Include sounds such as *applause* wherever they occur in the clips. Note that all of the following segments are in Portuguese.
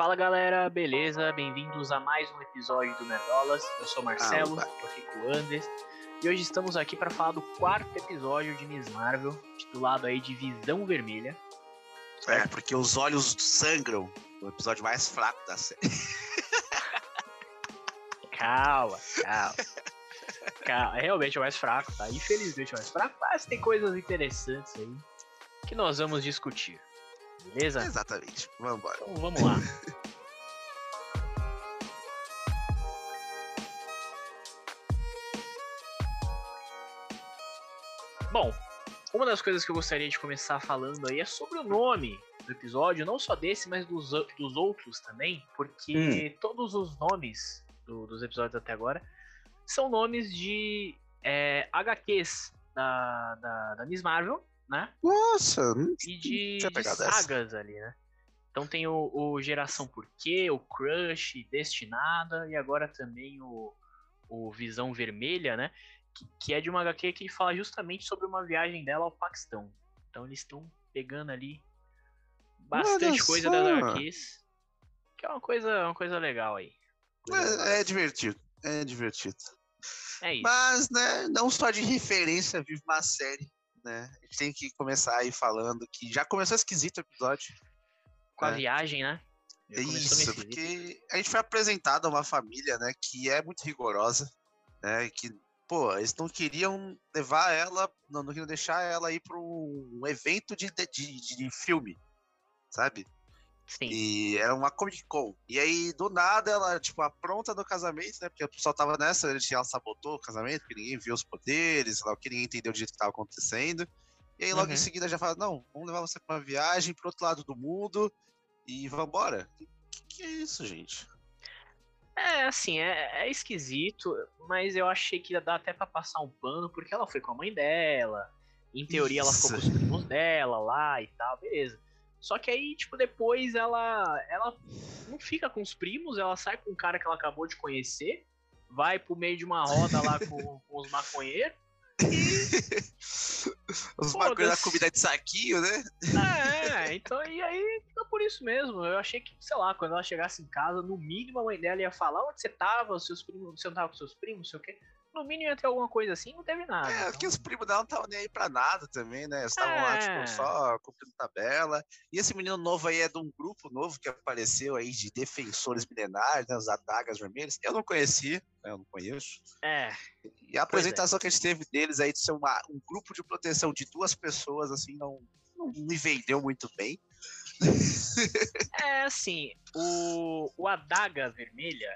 Fala galera, beleza? Bem-vindos a mais um episódio do Nerdolas. Eu sou Marcelo, Ah, eu fico o Andes. E hoje estamos aqui para falar do quarto episódio de Miss Marvel, titulado aí de Visão Vermelha. É, porque os olhos sangram. O episódio mais fraco da série. *laughs* Calma, calma. calma. É realmente o mais fraco, tá? Infelizmente é o mais fraco, mas tem coisas interessantes aí que nós vamos discutir. Beleza? Exatamente. Vamos embora. Então vamos lá. *laughs* Bom, uma das coisas que eu gostaria de começar falando aí é sobre o nome do episódio, não só desse, mas dos, dos outros também, porque todos os nomes do- dos episódios até agora são nomes de é, HQs da, da, da Miss Marvel, né? Nossa, não e de, tinha de essa. sagas ali, né? Então tem o, o Geração Porquê, o Crush, Destinada e agora também o, o Visão Vermelha, né? Que, que é de uma HQ que fala justamente sobre uma viagem dela ao Paquistão. Então eles estão pegando ali bastante coisa das HQs, que é uma coisa, uma coisa legal aí. É, é divertido. É divertido. É isso. Mas, né, não só de referência vive uma série, né? A gente tem que começar aí falando que já começou esquisito o episódio. Com a é. viagem, né? Já É isso, porque a gente foi apresentado a uma família, né, que é muito rigorosa, né, que, pô, eles não queriam levar ela, não, não queriam deixar ela ir para um evento de, de, de filme, sabe? Sim. E era uma Comic Con. E aí, do nada, ela, tipo, apronta no casamento, né, porque o pessoal tava nessa, ela sabotou o casamento, porque ninguém viu os poderes, lá, o que ninguém entendeu do jeito que tava acontecendo. E aí, logo Uhum. em seguida, já fala, não, vamos levar você pra uma viagem pro outro lado do mundo e vambora. Que, que é isso, gente? É, assim, é, é esquisito, mas eu achei que ia dar até pra passar um pano, porque ela foi com a mãe dela. Em teoria, ela ficou com os Isso. primos dela lá e tal, beleza. Só que aí, tipo, depois ela, ela não fica com os primos, ela sai com um cara que ela acabou de conhecer, vai pro meio de uma roda lá com, *laughs* com os maconheiros. *laughs* Os Foda-se. bagulho da comida de saquinho, né? É, então, e aí fica por isso mesmo. Eu achei que, sei lá, quando ela chegasse em casa, no mínimo a mãe dela ia falar onde você tava, os seus primos, você não tava com seus primos, não sei o quê. No mínimo ia ter alguma coisa assim, não teve nada. É, então. porque os primos dela não estavam nem aí pra nada também, né? Estavam lá, É. tipo, só cumprindo tabela. E esse menino novo aí é de um grupo novo que apareceu aí de defensores milenares, né? Os adagas vermelhas. Eu não conhecia, né? Eu não conheço. É, E a apresentação que a gente teve deles aí de ser uma- um grupo de proteção de duas pessoas, assim, não, não me vendeu muito bem. é assim, o, o Adaga Vermelha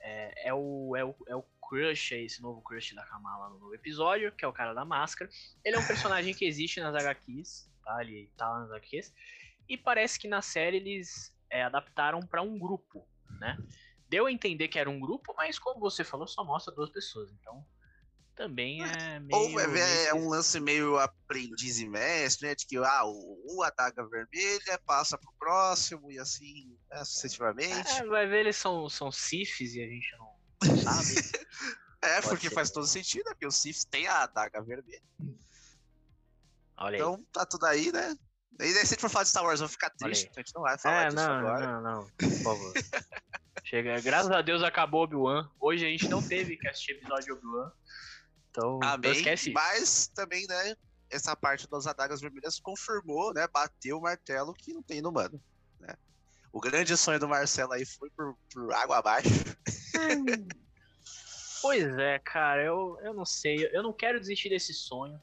é, é o, é, o, é o crush, é esse novo crush da Kamala no novo episódio, que é o cara da máscara. Ele é um personagem que existe nas HQs, tá? Ele tá lá nas HQs. E parece que na série eles é, adaptaram pra um grupo, né? Deu a entender que era um grupo, mas como você falou, só mostra duas pessoas. Então, também é meio... Ou é, é um lance meio aprendiz e mestre, né? De que ah, o, adaga vermelha passa pro próximo e assim, né, sucessivamente. É, vai ver, eles são, são Sifis e a gente não sabe. *laughs* É, Pode porque ser. faz todo sentido, né? Porque o Sif tem a adaga vermelha. Olha aí. Então tá tudo aí, né? E aí, se a gente for falar de Star Wars, eu vou ficar triste, então a gente não vai falar É, disso não, agora. não, não, por favor. Chega, graças a Deus acabou Obi-Wan. Hoje a gente não teve que assistir episódio de Obi-Wan. Então, não Amém. esquece. Mas também, né? Essa parte das adagas vermelhas confirmou, né? Bateu o martelo que não tem no humano. Né? O grande sonho do Marcelo aí foi por, por água abaixo. *laughs* Pois é, cara, eu, eu não sei. Eu não quero desistir desse sonho.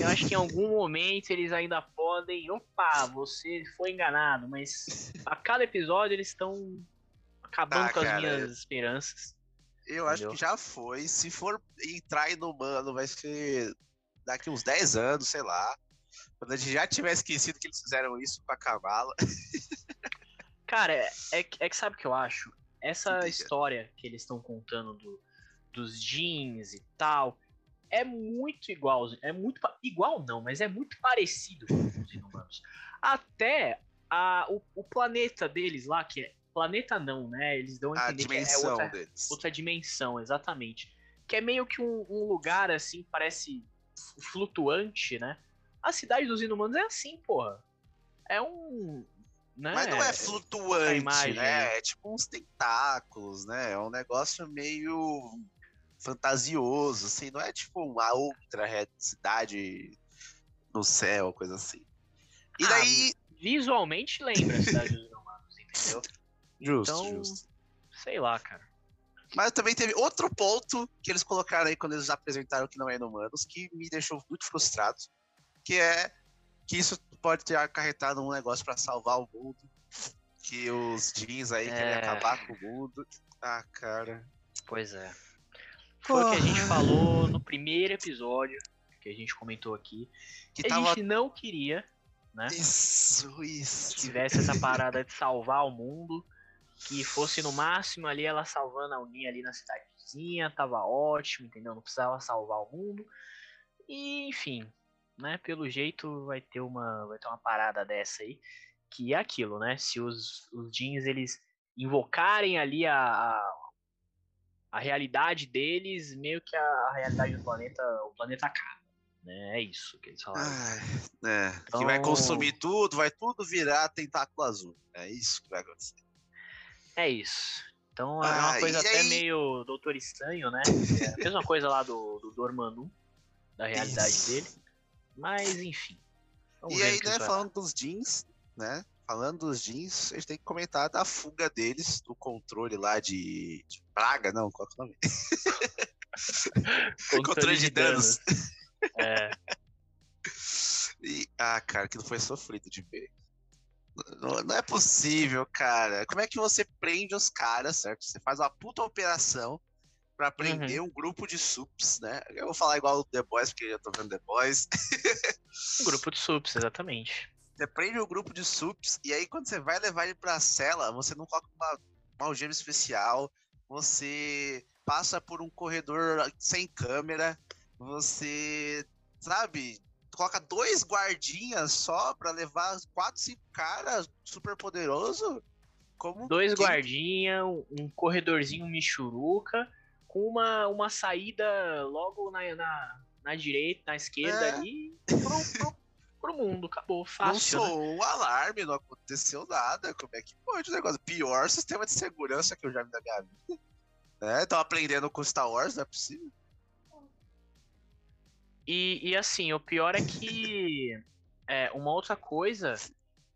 Eu acho que em *laughs* algum momento eles ainda podem. Opa, você foi enganado, mas a cada episódio eles estão acabando Ah, com as cara, minhas esperanças. Eu acho Entendeu? que já foi. Se for entrar no humano, vai ser daqui uns 10 anos, sei lá. Quando a gente já tiver esquecido que eles fizeram isso com a Kamala. *laughs* Cara, é, é, que- é que sabe o que eu acho? Essa Diga. história que eles estão contando do, dos jeans e tal é muito igual. É muito. Igual não, mas é muito parecido com os inumanos. Até a, o, o planeta deles lá, que é. Planeta não, né? Eles dão a A entender que é dimensão outra, deles. outra dimensão, exatamente. Que é meio que um, um lugar assim, parece flutuante, né? A cidade dos inumanos é assim, porra. É um. Né? Mas não é flutuante, imagem, né? É tipo uns tentáculos, né? É um negócio meio fantasioso, assim. Não é tipo uma outra cidade no céu, coisa assim. E Ah, daí... Visualmente lembra a cidade dos humanos, entendeu? Justo, então, justo. sei lá, cara. Mas também teve outro ponto que eles colocaram aí quando eles apresentaram que não é inumanos, que me deixou muito frustrado, que é que isso pode ter acarretado um negócio pra salvar o mundo, que os jeans aí querem É. acabar com o mundo. Ah, cara. Pois é. Foi o que a gente falou no primeiro episódio, que a gente comentou aqui. Que Que a tava gente não queria, né? isso, isso. Que tivesse essa parada de salvar o mundo. Que fosse no máximo ali ela salvando alguém ali na cidadezinha, tava ótimo, entendeu? Não precisava salvar o mundo. E, enfim, né? Pelo jeito vai ter uma, vai ter uma parada dessa aí. Que é aquilo, né? Se os, os jeans eles invocarem ali a, a, a realidade deles, meio que a, a realidade do planeta, o planeta acaba. Né? É isso que eles falaram. Ai, é, que vai Então- consumir tudo, vai tudo virar tentáculo azul. É isso que vai acontecer. É isso. Então é Ah, uma coisa até aí- meio Doutor Estranho, né? É a mesma coisa lá do, do Dormammu, da realidade Isso. dele. Mas enfim. E aí, né, vai falando dos jeans, né? Falando dos jeans, a gente tem que comentar da fuga deles, do controle lá de, de praga, não, qual que é o nome? dar. *laughs* Controle de danos. É, *laughs* E, ah, cara, aquilo foi sofrido de ver. Não, não é possível, cara. Como é que você prende os caras, certo? Você faz uma puta operação pra prender Uhum. um grupo de subs, né? Eu vou falar igual o The Boys, porque eu tô vendo The Boys. um grupo de subs, exatamente. Você prende um grupo de subs, e aí quando você vai levar ele pra cela, você não coloca uma, uma algema especial, você passa por um corredor sem câmera, você, sabe, coloca dois guardinhas só pra levar quatro, cinco caras super poderoso. Como Dois quem- guardinha, um um corredorzinho michuruca, com uma, uma saída logo na, na, na direita, na esquerda É. ali, pro, pro, pro mundo. Acabou, Não fácil. né? soou um alarme, não aconteceu nada. Como é que pode o negócio? Pior sistema de segurança que eu já vi na minha vida. É, tô aprendendo com Star Wars, não é possível. E, e assim, o pior é que *laughs* é, uma outra coisa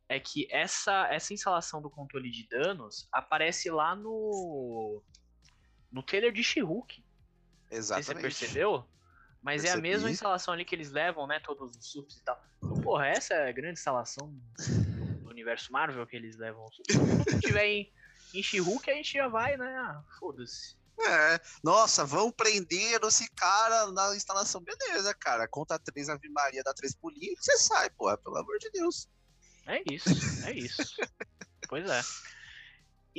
é que essa, essa instalação do controle de danos aparece lá no no trailer de She-Hulk. Se Você Exatamente. percebeu? Mas é a Percebi. mesma instalação ali que eles levam, né? Todos os subs e tal. Então, porra, essa é a grande instalação do universo Marvel que eles levam. Quando tiver em, em She-Hulk, a gente já vai, né? Ah, foda-se. É, nossa, vão prender esse cara na instalação. Beleza, cara. Conta três Ave Maria, dá três pulinhos e você sai, porra, pelo amor de Deus. É isso, é isso. pois é.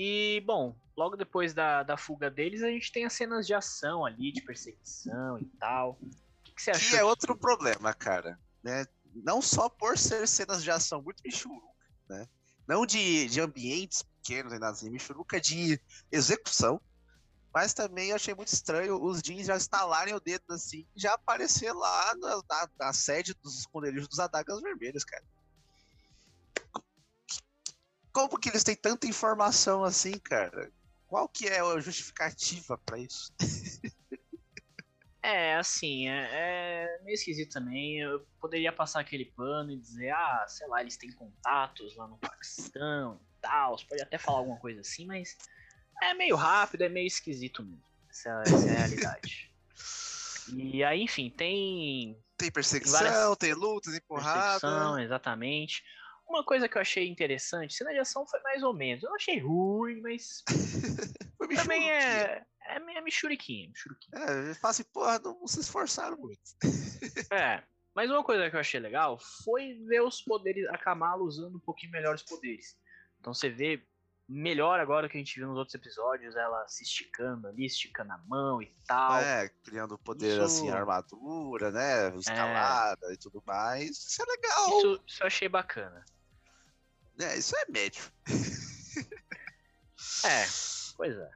E, bom, logo depois da, da fuga deles, a gente tem as cenas de ação ali, de perseguição e tal. O que, que você achou? Que é outro disso? problema, cara. Né? Não só por ser cenas de ação muito michuruca, né? Não de, de ambientes pequenos e nada assim, michuruca de execução. Mas também eu achei muito estranho os jeans já estalarem o dedo assim e já aparecer lá na, na- na sede dos esconderijos dos adagas vermelhos, cara. Como que eles têm tanta informação assim, cara? Qual que é a justificativa pra isso? É, assim, é, é meio esquisito também. Eu poderia passar aquele pano e dizer, ah, sei lá, eles têm contatos lá no Paquistão e tal. Você pode até falar alguma coisa assim, mas é meio rápido, é meio esquisito mesmo. Essa, essa é a realidade. *laughs* E aí, enfim, tem Tem perseguição, várias- tem lutas, empurrada. perseguição, exatamente. Uma coisa que eu achei interessante, cena de ação foi mais ou menos. Eu não achei ruim, mas *laughs* Foi também é, é meio michuriquinha, michuriquinha. É, eu falo assim, porra, não se esforçaram muito. *laughs* É, mas uma coisa que eu achei legal foi ver os poderes, a Kamala usando um pouquinho melhor os poderes. Então você vê melhor agora do que a gente viu nos outros episódios, ela se esticando ali, esticando a mão e tal. É, criando poder Isso- assim, armadura, né? Escalada e tudo mais. Isso é legal. Isso, isso eu achei bacana. É, isso é médio. *laughs* É, pois é.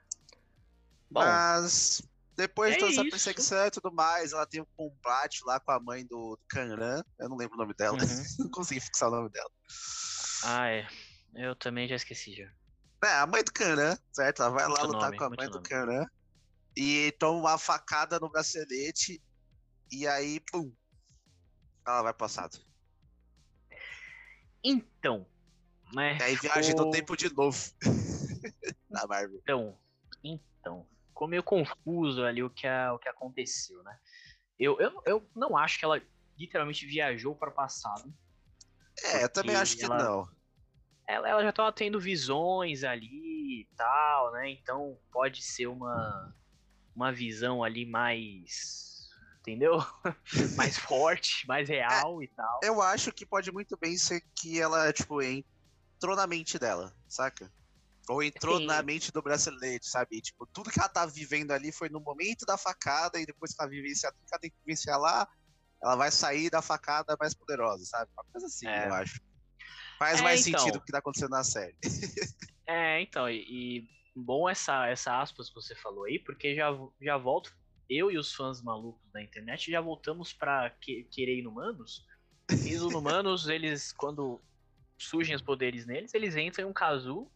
Bom, Mas depois de toda essa perseguição e tudo mais, ela tem um combate lá com a mãe do Kanran. Eu não lembro o nome dela. Uhum. *laughs* não consegui fixar o nome dela. ah, é. Eu também já esqueci já. É, a mãe do Caran, certo? Ela vai lá Muito lutar nome, com a mãe do nome. Caran e toma uma facada no bracelete e aí, pum, ela vai passado. Então, E aí viaja no ficou- tempo de novo. *laughs* Na Marvel. Então, então, ficou meio confuso ali o que, a- o que aconteceu, né? Eu, eu, eu não acho que ela literalmente viajou para o passado. É, eu também acho que ela- não. Ela, ela já tava tendo visões ali e tal, né? Então pode ser uma, uma visão ali mais. Entendeu? *laughs* mais forte, mais real e tal. Eu acho que pode muito bem ser que ela, tipo, entrou na mente dela, saca? Ou entrou Sim. na mente do bracelete, sabe? Tipo, tudo que ela tá vivendo ali foi no momento da facada e depois que ela vivenciar tudo que ela tem que vivenciar lá, ela vai sair da facada mais poderosa, sabe? Uma coisa assim, É. eu acho. Faz É, mais então. sentido o que tá acontecendo na série. *laughs* É, então, e, e bom essa, essa aspas que você falou aí, porque já, já volto, eu e os fãs malucos da internet já voltamos pra que, querer inumanos. E os *laughs* inumanos, eles, quando surgem os poderes neles, eles entram em um casulo,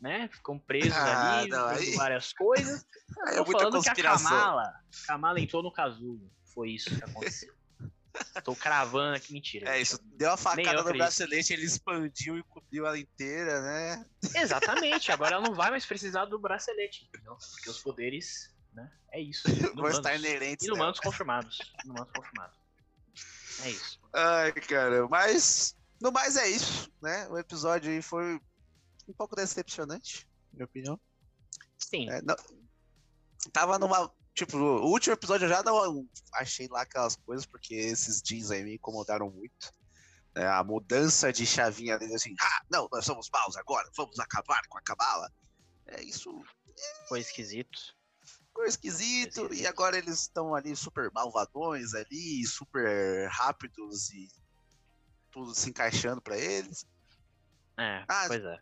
né? Ficam presos Ah, ali, não, aí- várias coisas. *laughs* É Tô muita falando que a. Kamala, Kamala entrou no casulo. Foi isso que aconteceu. Tô cravando aqui, mentira. É isso, deu a facada eu no bracelete, ele expandiu e cobriu ela inteira, né? Exatamente, agora ela não vai mais precisar do bracelete, entendeu? Porque os poderes, né? É isso. *laughs* Vão estar inerentes. Inumanos confirmados. Inumanos confirmados. É isso. Ai, cara, mas no mais é isso, né? O episódio aí foi um pouco decepcionante, na minha opinião. Sim. É, não- Tava numa. Tipo, o último episódio eu já não achei lá aquelas coisas, porque esses jeans aí me incomodaram muito. É, a mudança de chavinha deles assim, ah, não, nós somos maus agora, vamos acabar com a cabala. É isso Foi esquisito. ficou esquisito, Esquisito. e agora eles estão ali super malvadões ali, super rápidos e tudo se encaixando pra eles. É, Ah, pois é.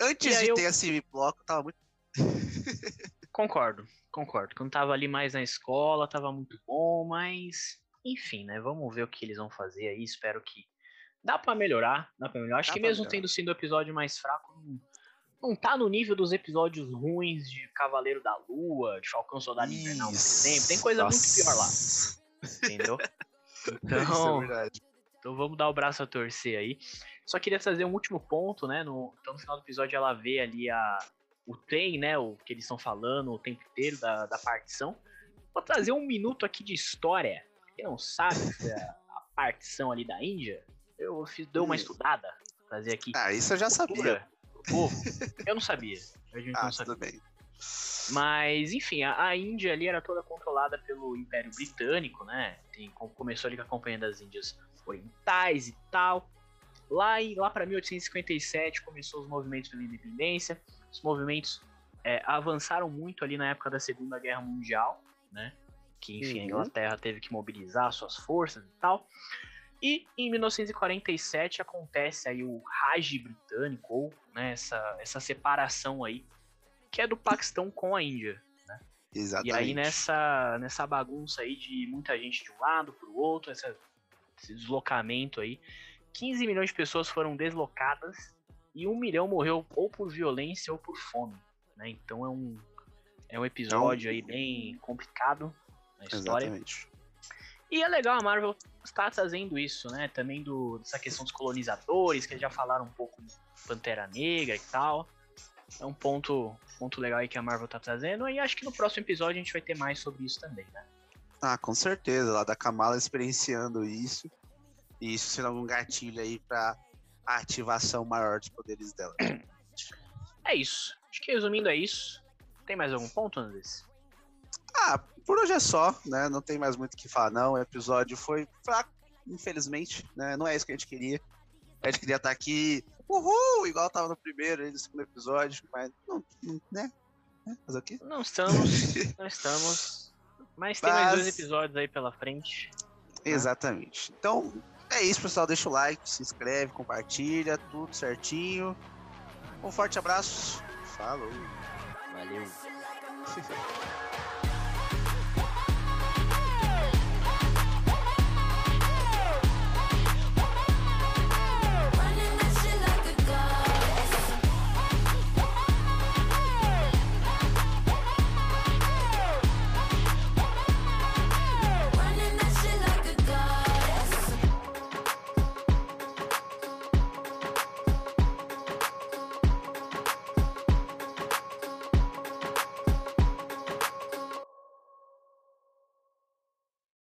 Antes de eu- ter esse bloco, tava muito. *laughs* Concordo, concordo. Quando tava ali mais na escola, tava muito bom, mas. Enfim, né? Vamos ver o que eles vão fazer aí. Espero que. Dá pra melhorar, dá pra melhorar. Acho Dá que mesmo melhorar. tendo sido o episódio mais fraco, não, não tá no nível dos episódios ruins de Cavaleiro da Lua, de Falcão Soldado Invernal, por exemplo. Tem coisa muito pior lá, Nossa. entendeu? *laughs* Isso é Então, verdade. Então vamos dar o braço a torcer aí. Só queria trazer um último ponto, né? No, então no final do episódio ela vê ali a, o trem, né? O que eles estão falando o tempo inteiro da, da partição. Vou trazer um minuto aqui de história. Quem não sabe que é a, a partição ali da Índia, eu fiz, dei uma Hum. estudada. Trazer aqui. Ah, isso eu já sabia. povo. Eu não sabia. A gente Ah, não sabia. tudo bem. Mas, enfim, a, a Índia ali era toda controlada pelo Império Britânico, né? Tem, com- começou ali com a Companhia das Índias Orientais e tal. Lá, em, lá para 1857 começou os movimentos pela independência. Os movimentos é, avançaram muito ali na época da Segunda Guerra Mundial, né? Que, enfim, a Uhum. Inglaterra teve que mobilizar suas forças e tal. E em 1947 acontece aí o Raj britânico, ou né, essa, essa separação aí, que é do Paquistão com a Índia. Exatamente. E aí nessa, nessa bagunça aí de muita gente de um lado pro outro, essa- esse deslocamento aí, 15 milhões de pessoas foram deslocadas e um milhão morreu ou por violência ou por fome. Né? Então é um, é um episódio aí bem complicado na história. Exatamente. E é legal a Marvel estar trazendo isso, né? Também do, dessa questão dos colonizadores, que eles já falaram um pouco do Pantera Negra e tal. É um ponto, ponto legal aí que a Marvel tá trazendo. E acho que no próximo episódio a gente vai ter mais sobre isso também, né? Ah, com certeza. Lá da Kamala experienciando isso. E isso sendo algum gatilho aí pra ativação maior dos poderes dela. É isso. Acho que resumindo é isso. Tem mais algum ponto, Andrés? Ah, por hoje é só, né? Não tem mais muito o que falar, não. O episódio foi fraco, infelizmente, né? Não é isso que a gente queria. A gente queria estar aqui, uhul, igual tava no primeiro e no segundo episódio, mas não, não né? Né? Fazer o quê? Não estamos, não *laughs* estamos. Mas tem mais Mas- dois episódios aí pela frente. Exatamente. Então, é isso, pessoal. Deixa o like, se inscreve, compartilha, tudo certinho. Um forte abraço. Falou. Valeu. *laughs*